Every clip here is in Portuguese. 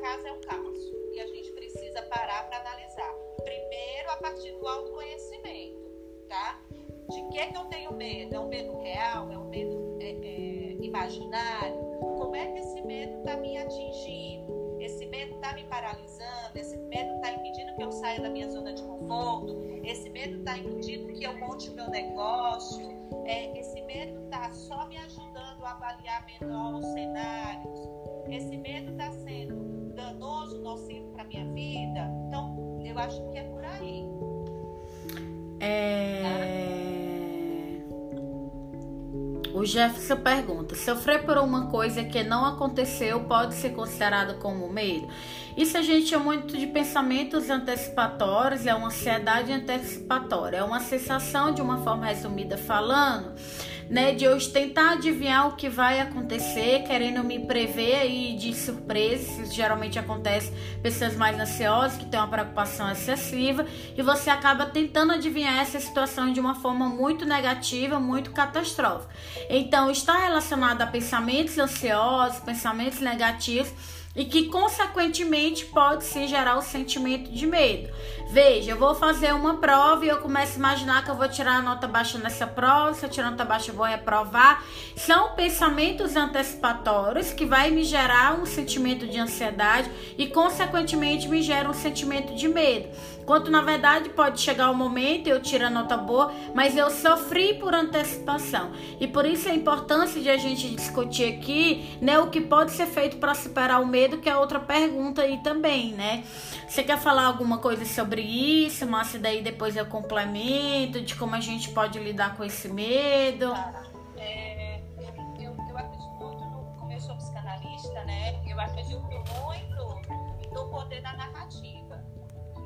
casa é um caos e a gente precisa parar para analisar. Primeiro, a partir do autoconhecimento, tá? De que, que eu tenho medo? É um medo real? É um medo é, é, imaginário? Como é que esse medo está me atingindo? Esse medo está me paralisando? Esse medo está impedindo que eu saia da minha zona de conforto? Esse medo está impedindo que eu monte o meu negócio? É, esse medo está só me ajudando a avaliar melhor os cenários? Esse medo está minha vida? Então, eu acho que é por aí. É... O Jefferson pergunta: sofrer por uma coisa que não aconteceu pode ser considerado como medo? Isso a gente chama muito de pensamentos antecipatórios, é uma ansiedade antecipatória, é uma sensação, de uma forma resumida falando, né, de eu tentar adivinhar o que vai acontecer, querendo me prever aí de surpresa. Isso geralmente acontece pessoas mais ansiosas que têm uma preocupação excessiva e você acaba tentando adivinhar essa situação de uma forma muito negativa, muito catastrófica. Então, está relacionado a pensamentos ansiosos, pensamentos negativos e que consequentemente pode se gerar o sentimento de medo. Veja, eu vou fazer uma prova e eu começo a imaginar que eu vou tirar a nota baixa nessa prova, se eu tirar a nota baixa eu vou reprovar. São pensamentos antecipatórios que vai me gerar um sentimento de ansiedade e consequentemente me gera um sentimento de medo. Quanto na verdade pode chegar o momento eu tiro a nota boa, mas eu sofri por antecipação. E por isso a importância de a gente discutir aqui, né, o que pode ser feito para superar o medo, que é outra pergunta aí também, né? Você quer falar alguma coisa sobre isso, Márcia? Daí depois eu complemento de como a gente pode lidar com esse medo. É, eu, acredito muito no, como eu sou psicanalista, né? Eu acredito muito no poder da narrativa.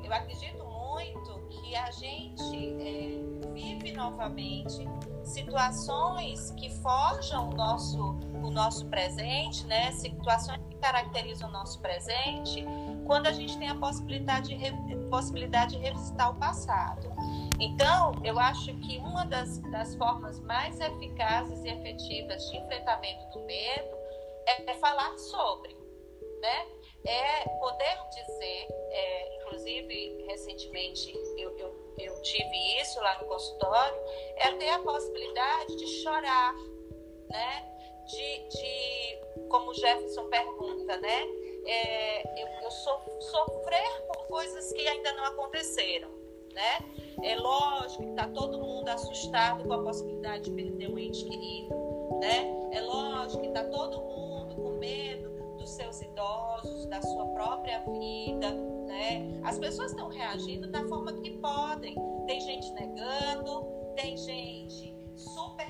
Eu acredito muito que a gente é, vive novamente situações que forjam o nosso, o nosso presente, né? Situações que caracterizam o nosso presente quando a gente tem a possibilidade de, possibilidade de revisitar o passado. Então, eu acho que uma das, das formas mais eficazes e efetivas de enfrentamento do medo é, falar sobre, né? É poder dizer, é, inclusive recentemente eu, eu, eu tive isso lá no consultório, é ter a possibilidade de chorar, né? De, de como Jefferson pergunta, né? é, eu, eu so, sofrer por coisas que ainda não aconteceram, né? É lógico que está todo mundo assustado com a possibilidade de perder um ente querido, né? É lógico que está todo mundo seus idosos, da sua própria vida, né? As pessoas estão reagindo da forma que podem. Tem gente negando, tem gente super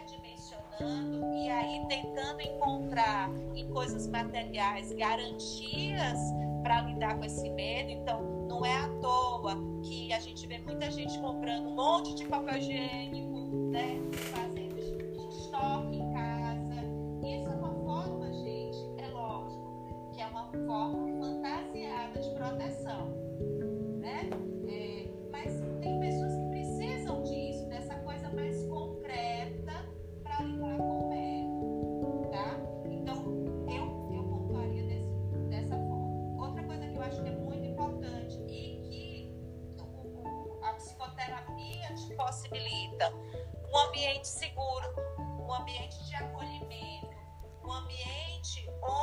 e aí tentando encontrar em coisas materiais garantias para lidar com esse medo. Então, não é à toa que a gente vê muita gente comprando um monte de papel higiênico, né? Fazendo estoque lógico, que é uma forma fantasiada de proteção, né? É, mas tem pessoas que precisam disso, dessa coisa mais concreta para lidar com o medo, tá? Então, eu, eu pontuaria desse, dessa forma. Outra coisa que eu acho que é muito importante e que a psicoterapia te possibilita um ambiente seguro, um ambiente de acolhimento, um ambiente onde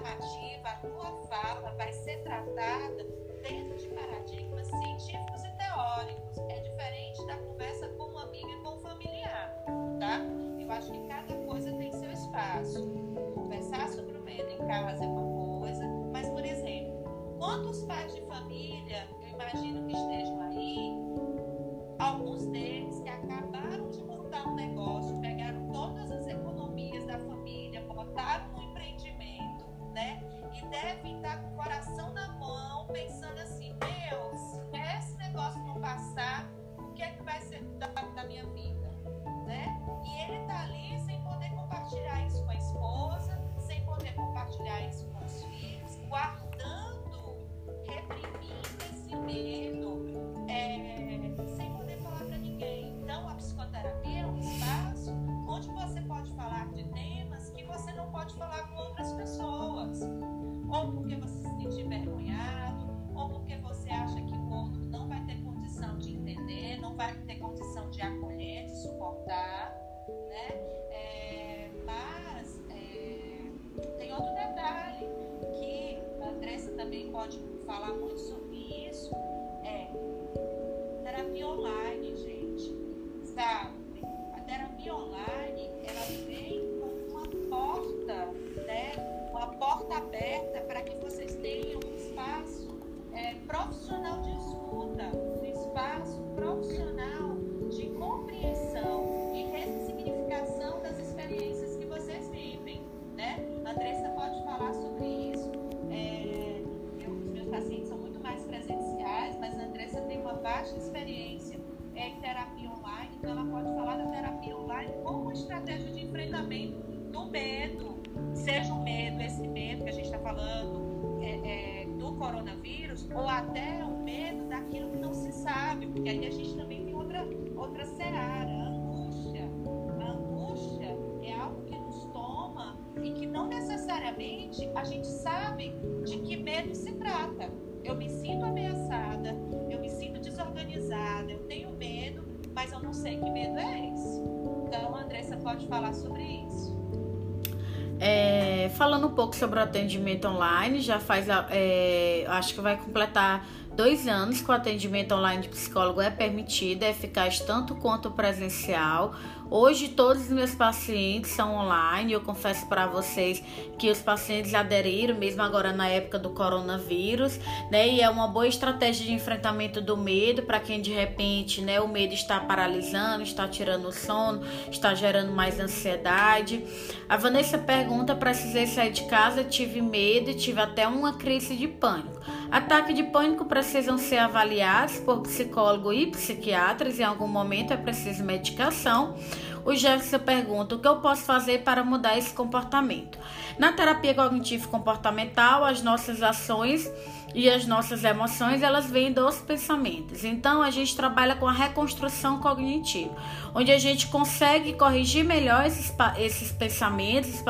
narrativa, a tua fala vai ser tratada dentro de paradigmas científicos e teóricos. É diferente da conversa com um amigo e com um familiar, tá? Eu acho que cada coisa tem seu espaço. Conversar sobre o medo em casa é uma coisa, mas, por exemplo, quantos pais de família, eu imagino que estejam pode falar com outras pessoas. Ou porque você se sente envergonhado, ou porque você acha que o outro não vai ter condição de entender, não vai ter condição de acolher, de suportar, né? É, mas é, tem outro detalhe que a Andressa também pode falar muito sobre profissional de outra, seara, a angústia. A angústia é algo que nos toma e que não necessariamente a gente sabe de que medo se trata. Eu me sinto ameaçada, eu me sinto desorganizada, eu tenho medo, mas eu não sei que medo é esse. Então, Andressa pode falar sobre isso. É, falando um pouco sobre o atendimento online, já faz, é, acho que vai completar dois anos que o atendimento online de psicólogo é permitido, é eficaz tanto quanto presencial. Hoje todos os meus pacientes são online. Eu confesso para vocês que os pacientes aderiram, mesmo agora na época do coronavírus, né? E é uma boa estratégia de enfrentamento do medo para quem de repente, né, o medo está paralisando, está tirando o sono, está gerando mais ansiedade. A Vanessa pergunta: precisei sair de casa, tive medo e tive até uma crise de pânico. Ataque de pânico precisam ser avaliados por psicólogo e psiquiatras. Em algum momento é preciso medicação. O Jefferson pergunta: o que eu posso fazer para mudar esse comportamento? Na terapia cognitivo comportamental, as nossas ações e as nossas emoções elas vêm dos pensamentos. Então a gente trabalha com a reconstrução cognitiva, onde a gente consegue corrigir melhor esses, esses pensamentos.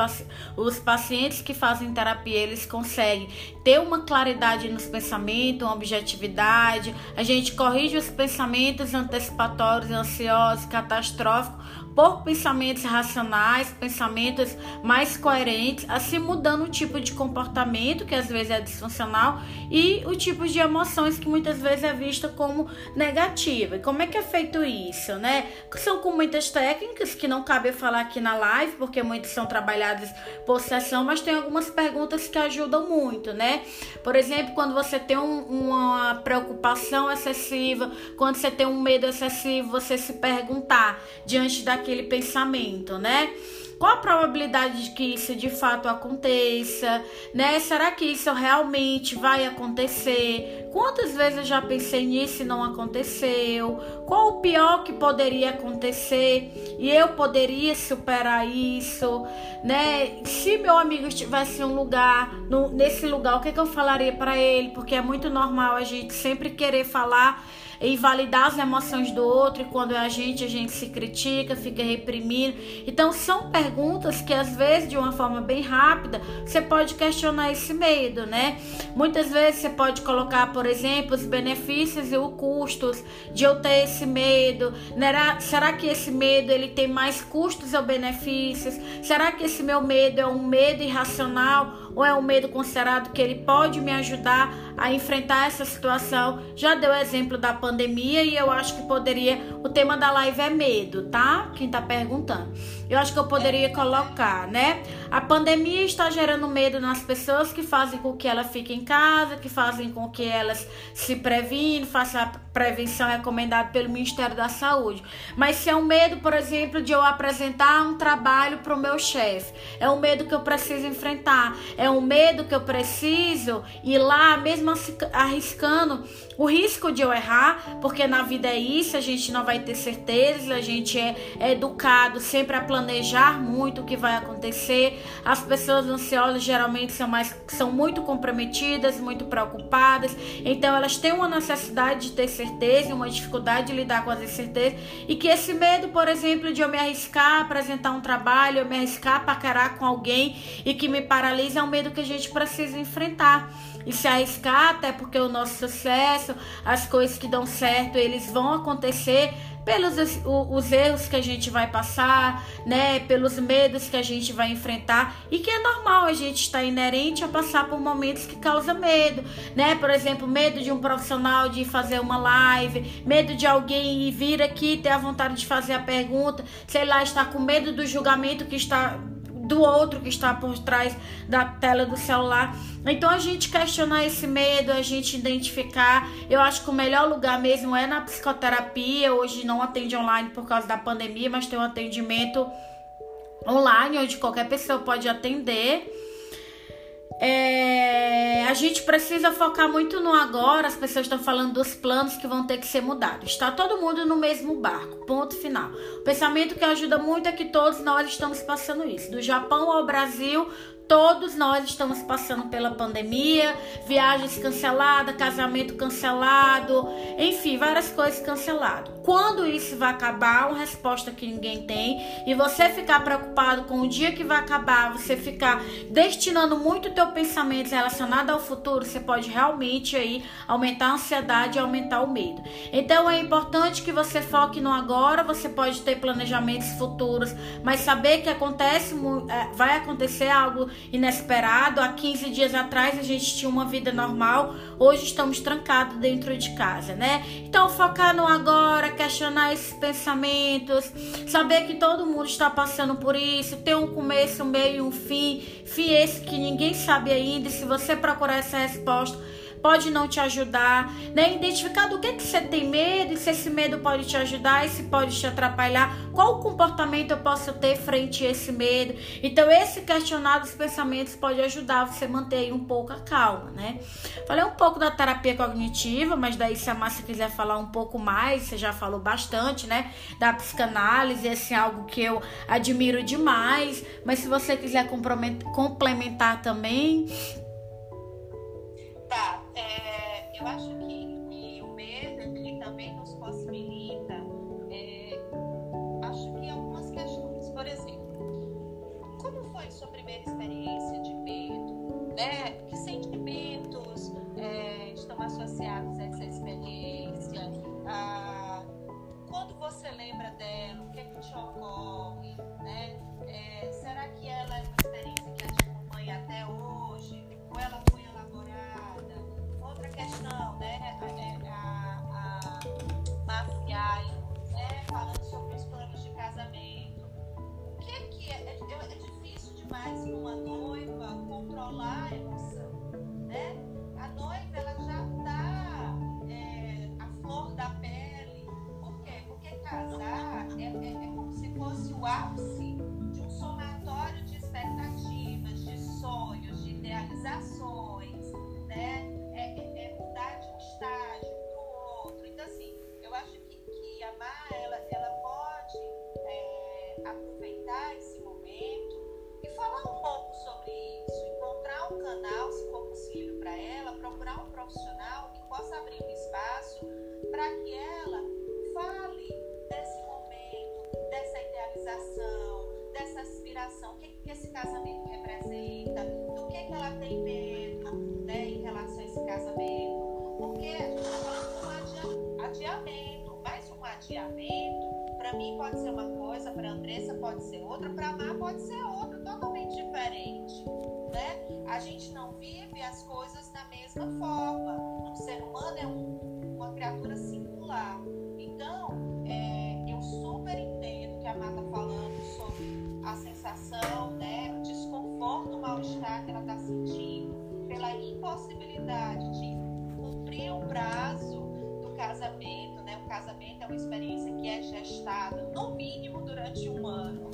Os pacientes que fazem terapia eles conseguem ter uma claridade nos pensamentos, uma objetividade. A gente corrige os pensamentos antecipatórios, ansiosos, catastróficos por pensamentos racionais, pensamentos mais coerentes, assim mudando o tipo de comportamento que às vezes é disfuncional e o tipo de emoções que muitas vezes é vista como negativa. E como é que é feito isso, né? São com muitas técnicas que não cabe falar aqui na live, porque muitas são trabalhadas por sessão, mas tem algumas perguntas que ajudam muito, né? Por exemplo, quando você tem um, uma preocupação excessiva, quando você tem um medo excessivo, você se perguntar diante daquilo aquele pensamento, né? Qual a probabilidade de que isso de fato aconteça, né? Será que isso realmente vai acontecer? Quantas vezes eu já pensei nisso e não aconteceu? Qual o pior que poderia acontecer e eu poderia superar isso, né? Se meu amigo estivesse em um lugar, no, nesse lugar, o que, é que eu falaria para ele? Porque é muito normal a gente sempre querer falar e validar as emoções do outro, e quando é a gente, a gente se critica, fica reprimindo. Então, são perguntas que, às vezes, de uma forma bem rápida, você pode questionar esse medo, né? Muitas vezes você pode colocar, por exemplo, os benefícios e os custos de eu ter esse medo. Será que esse medo ele tem mais custos ou benefícios? Será que esse meu medo é um medo irracional? ou é um medo considerado que ele pode me ajudar a enfrentar essa situação? Já deu exemplo da pandemia e eu acho que poderia. O tema da live é medo, tá? Quem tá perguntando. Eu acho que eu poderia colocar, né? A pandemia está gerando medo nas pessoas que fazem com que ela fique em casa, que fazem com que elas se previnem, façam a prevenção recomendada pelo Ministério da Saúde. Mas se é um medo, por exemplo, de eu apresentar um trabalho para o meu chefe, é um medo que eu preciso enfrentar, é um medo que eu preciso ir lá, mesmo arriscando o risco de eu errar, porque na vida é isso, a gente não vai ter certeza, a gente é, educado sempre a planejar muito o que vai acontecer. As pessoas ansiosas geralmente são mais são muito comprometidas, muito preocupadas, então elas têm uma necessidade de ter certeza, uma dificuldade de lidar com as incertezas e que esse medo, por exemplo, de eu me arriscar a apresentar um trabalho, eu me arriscar a paquerar com alguém e que me paralisa é um medo que a gente precisa enfrentar. E se arriscar, até porque o nosso sucesso, as coisas que dão certo, eles vão acontecer pelos os, os, erros que a gente vai passar, né, pelos medos que a gente vai enfrentar e que é normal a gente estar inerente a passar por momentos que causam medo, né? Por exemplo, medo de um profissional de fazer uma live, medo de alguém vir aqui ter a vontade de fazer a pergunta, sei lá, estar com medo do julgamento que está do outro que está por trás da tela do celular. Então a gente questionar esse medo, a gente identificar. Eu acho que o melhor lugar mesmo é na psicoterapia. Hoje não atende online por causa da pandemia, mas tem um atendimento online onde qualquer pessoa pode atender. É, a gente precisa focar muito no agora. As pessoas estão falando dos planos que vão ter que ser mudados. Está todo mundo no mesmo barco. Ponto final. O pensamento que ajuda muito é que todos nós estamos passando isso. Do Japão ao Brasil, Todos nós estamos passando pela pandemia, viagens canceladas, casamento cancelado, enfim, várias coisas canceladas. Quando isso vai acabar, uma resposta que ninguém tem, e você ficar preocupado com o dia que vai acabar, você ficar destinando muito teu pensamento relacionado ao futuro, você pode realmente aí aumentar a ansiedade e aumentar o medo. Então é importante que você foque no agora, você pode ter planejamentos futuros, mas saber que acontece, é, vai acontecer algo inesperado. Há 15 dias atrás a gente tinha uma vida normal, hoje estamos trancados dentro de casa, né? Então focar no agora, questionar esses pensamentos, saber que todo mundo está passando por isso, ter um começo, um meio e um fim, fim esse que ninguém sabe ainda. E se você procurar essa resposta, pode não te ajudar, né? Identificar do que, que você tem medo e se esse medo pode te ajudar e se pode te atrapalhar, qual comportamento eu posso ter frente a esse medo. Então, esse questionar dos pensamentos pode ajudar você a manter um pouco a calma, né? Falei um pouco da terapia cognitiva, mas daí se a Márcia quiser falar um pouco mais, você já falou bastante, né? Da psicanálise, é algo que eu admiro demais, mas se você quiser complementar também, Tá, é, eu acho que, que, o medo ele também nos procurar um profissional que possa abrir um espaço para que ela fale desse momento, dessa idealização, dessa aspiração, o que, que esse casamento representa, do que, que ela tem medo né, em relação a esse casamento porque a gente está falando de um adiamento, mas um adiamento, para mim pode ser uma coisa, para Andressa pode ser outra, para Mar pode ser outra, totalmente diferente. Né? A gente não vive as coisas da mesma forma. Um ser humano é um, uma criatura singular. Então, é, eu super entendo que a Mar está falando sobre a sensação, né, o desconforto, o mal-estar que ela está sentindo, pela impossibilidade de cumprir o prazo do casamento, né? O casamento é uma experiência que é gestada no mínimo durante um ano,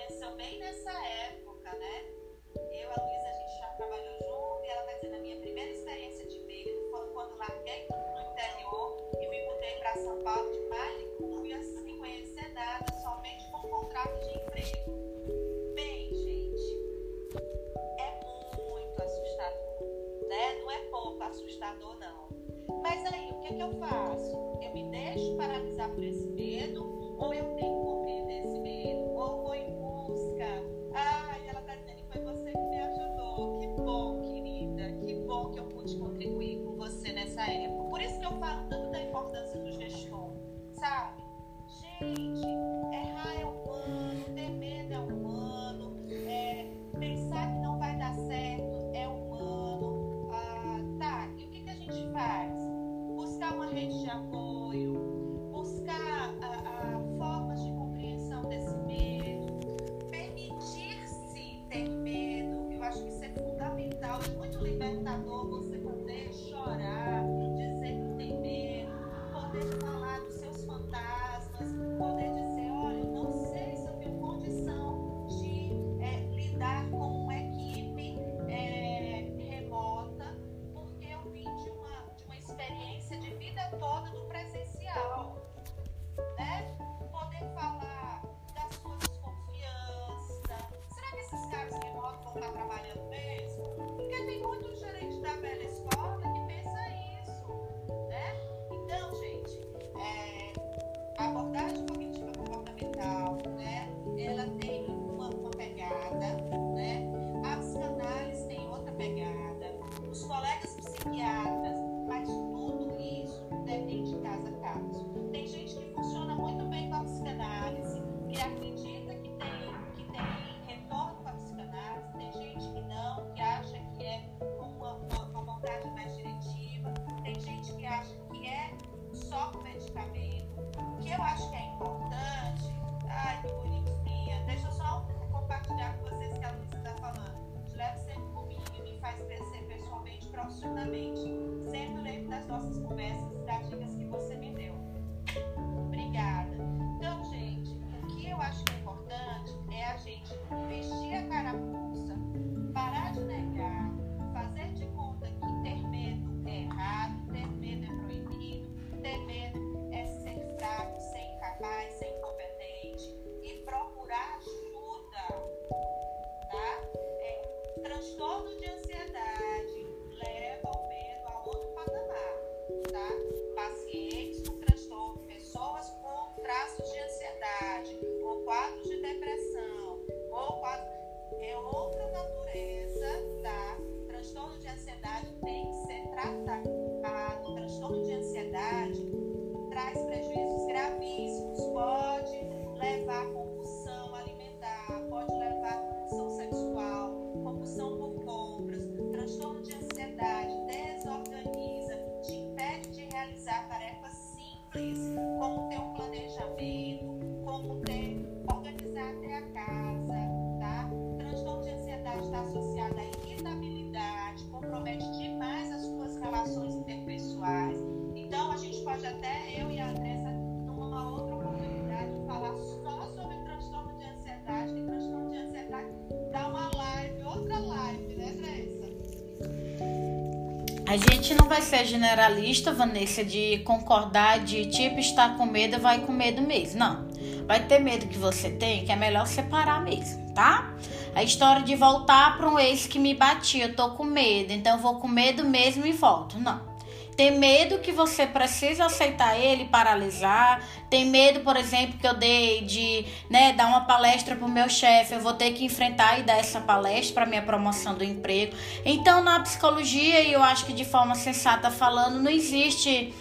conheceu bem nessa época, né? Eu, a Luísa, a gente já trabalhou junto e ela vai dizer, na minha primeira experiência de Bíblia, foi quando larguei no interior e me mudei para São Paulo de Malicuia sem assim conhecer nada, somente com contrato de emprego. Bem, gente, é muito assustador, né? Não é pouco assustador, não. Mas aí, o que, é que eu faço? Eu me deixo paralisar por esse medo ou eu tenho que cumprir esse medo? Ou vou começam traços de ansiedade, ou quadros de depressão, ou quadros é outra natureza, tá? Transtorno de ansiedade tem que ser tratado. A gente não vai ser generalista, Vanessa, de concordar de tipo estar com medo, vai com medo mesmo. Não. Vai ter medo que você tem, que é melhor separar mesmo, tá? A história de voltar para um ex que me batia, eu tô com medo, então vou com medo mesmo e volto. Não. Tem medo que você precisa aceitar ele, paralisar. Tem medo, por exemplo, que eu dei de né, dar uma palestra pro meu chefe. Eu vou ter que enfrentar e dar essa palestra para minha promoção do emprego. Então, na psicologia, e eu acho que de forma sensata falando, não existe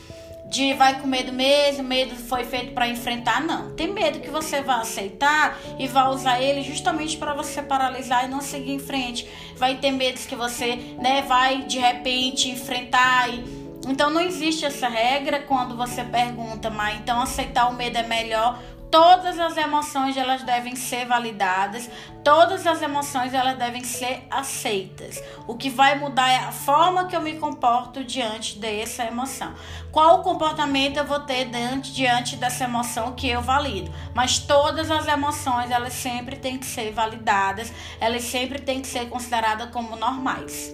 de vai com medo mesmo, medo foi feito para enfrentar, não. Tem medo que você vai aceitar e vai usar ele justamente para você paralisar e não seguir em frente. Vai ter medos que você, né, vai de repente enfrentar e então não existe essa regra quando você pergunta, mas então aceitar o medo é melhor. Todas as emoções elas devem ser validadas, todas as emoções elas devem ser aceitas. O que vai mudar é a forma que eu me comporto diante dessa emoção. Qual comportamento eu vou ter diante, diante dessa emoção que eu valido? Mas todas as emoções elas sempre têm que ser validadas, elas sempre têm que ser consideradas como normais.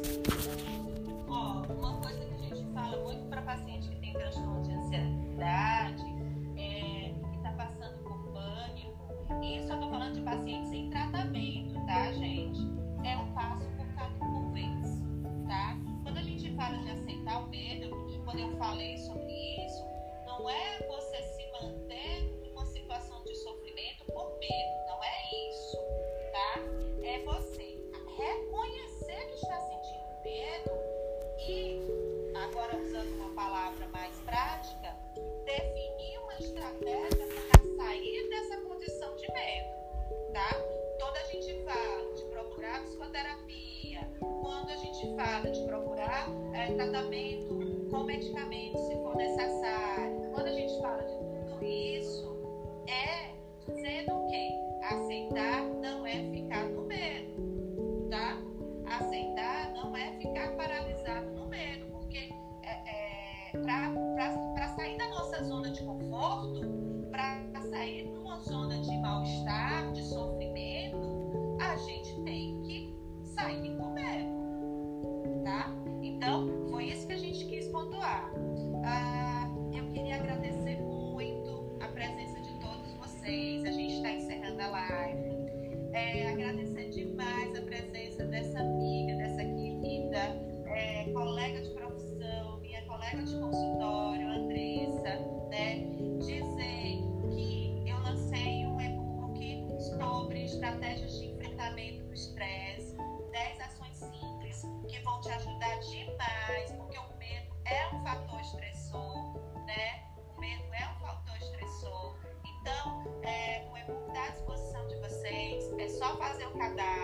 Eu falei sobre isso, não é Gregório, Andressa, né, dizer que eu lancei um e-book sobre estratégias de enfrentamento do estresse, 10 ações simples que vão te ajudar demais, porque o medo é um fator estressor, né? O medo é um fator estressor. Então, é, o e-book está à disposição de vocês, é só fazer o cadastro.